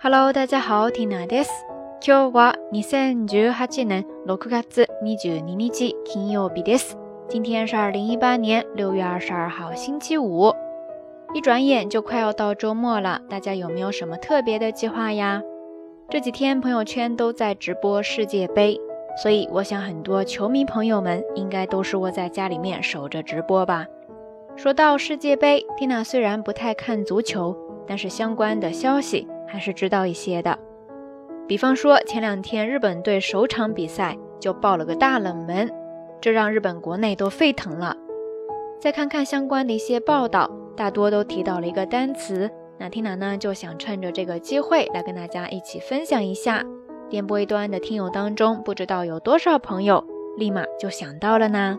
Hello，大家好，Tina です。今日は2018年6月22日金曜日です。今天是二零一八年六月二十二号星期五。一转眼就快要到周末了，大家有没有什么特别的计划呀？这几天朋友圈都在直播世界杯，所以我想很多球迷朋友们应该都是窝在家里面守着直播吧。说到世界杯，Tina 虽然不太看足球，但是相关的消息。 还是知道一些的，比方说前两天日本队首场比赛就爆了个大冷门，这让日本国内都沸腾了。再看看相关的一些报道，大多都提到了一个单词，那 Tina 呢就想趁着这个机会来跟大家一起分享一下。电波一端的听友当中，不知道有多少朋友立马就想到了呢？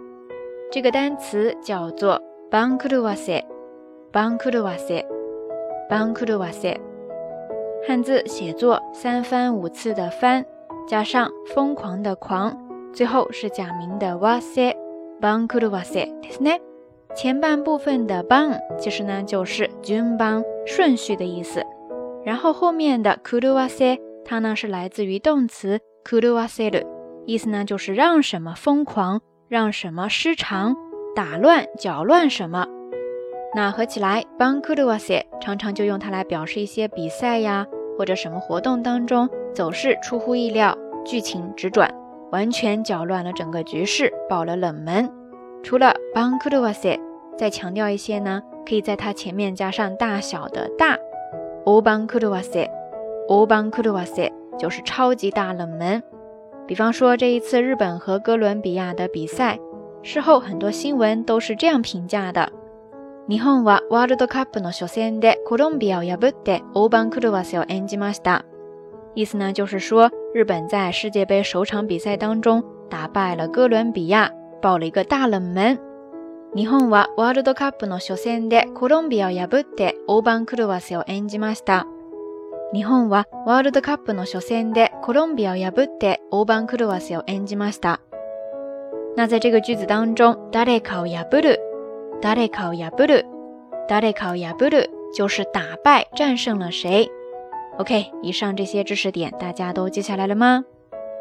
这个单词叫做 “bankuruwase”，bankuruwase，bankuruwase。汉字写作三番五次的番，加上疯狂的狂，最后是假名的哇塞，bangkuru 哇塞，ですね。前半部分的 bang 其实呢就是順番顺序的意思，然后后面的 kuru 哇塞，它呢是来自于动词 kuru 哇塞的，意思呢就是让什么疯狂，让什么失常，打乱、搅乱什么。 那合起来，bangkuru 哇塞，常常就用它来表示一些比赛呀。或者什么活动当中走势出乎意料，剧情直转，完全搅乱了整个局势，爆了冷门。除了 bankuruwase，再强调一些呢，可以在它前面加上大小的大，o bankuruwase，o bankuruwase 就是超级大冷门。比方说这一次日本和哥伦比亚的比赛，事后很多新闻都是这样评价的。日本はワールドカップの初戦でコロンビアを破って大番狂わせを演じました。意思呢，就是说日本在世界杯首场比赛当中打败了哥伦比亚，爆了一个大冷门。日本はワールドカップの初戦でコロンビアを破って大番狂わせを演じました。日本はワールドカップの初戦でコロンビアを破って大番狂わせを演じました。那在这个句子当中，誰かを破る？打雷考亚布鲁，打雷考亚布鲁就是打败、战胜了谁？OK，以上这些知识点大家都记下来了吗？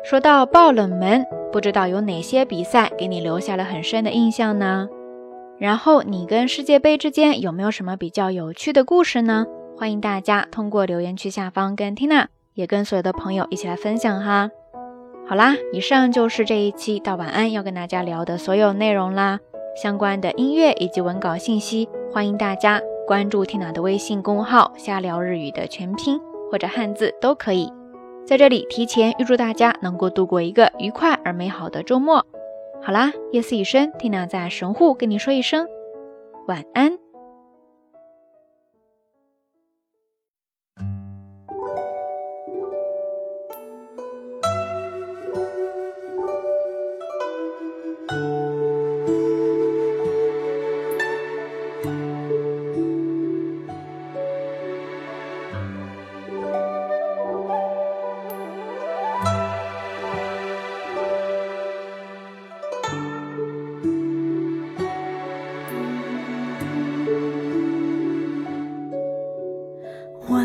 说到爆冷门，不知道有哪些比赛给你留下了很深的印象呢？然后你跟世界杯之间有没有什么比较有趣的故事呢？欢迎大家通过留言区下方跟 Tina，也跟所有的朋友一起来分享哈。好啦，以上就是这一期到晚安要跟大家聊的所有内容啦。相关的音乐以及文稿信息，欢迎大家关注听娜的微信公号“瞎聊日语”的全拼或者汉字都可以。在这里提前预祝大家能够度过一个愉快而美好的周末。好啦，夜色已深听娜在神户跟你说一声晚安。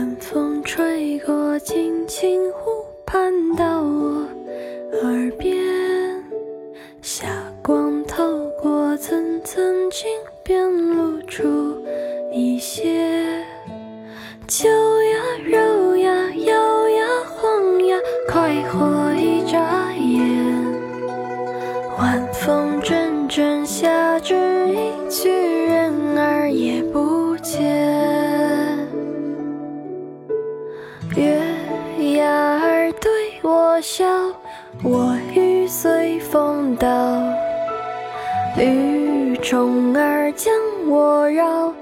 晚风吹过轻轻湖畔，到我耳边。霞光透过层层金边，露出一些。秋呀，柔呀，摇呀，晃呀，快活一眨眼。晚风正。笑，我欲随风倒，雨虫儿将我绕，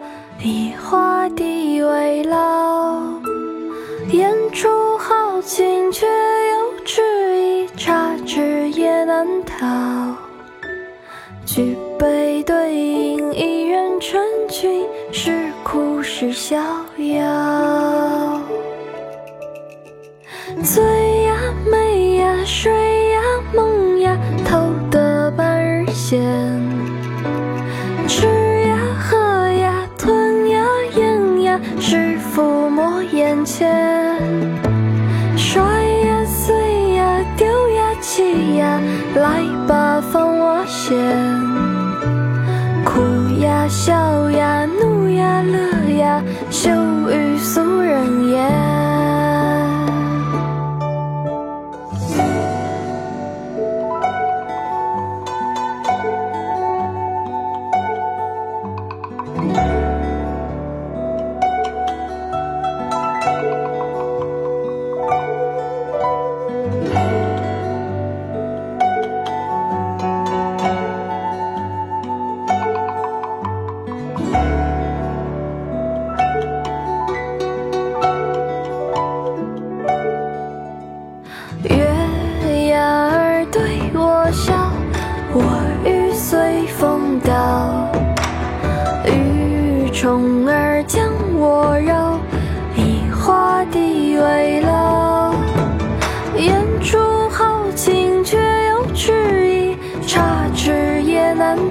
以花地为牢。言出豪情，却又迟疑，差之也难逃。举杯对饮，一人成群，是苦是逍遥。醉眼前摔呀、碎呀、丢呀、弃呀，来吧，放我先。哭呀、笑呀、怒呀、乐呀，羞于俗人。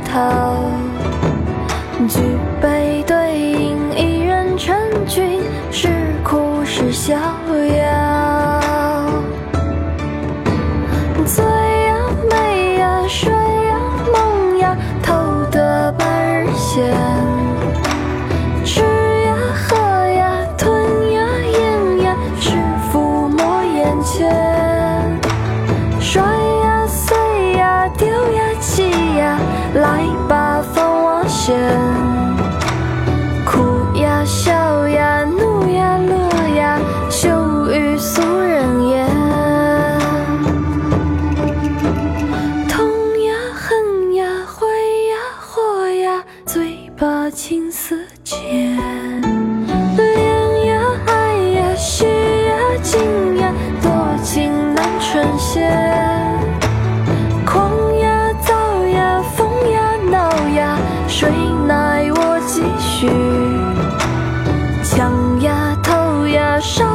头，举杯对饮，一人成群，是哭是笑也。上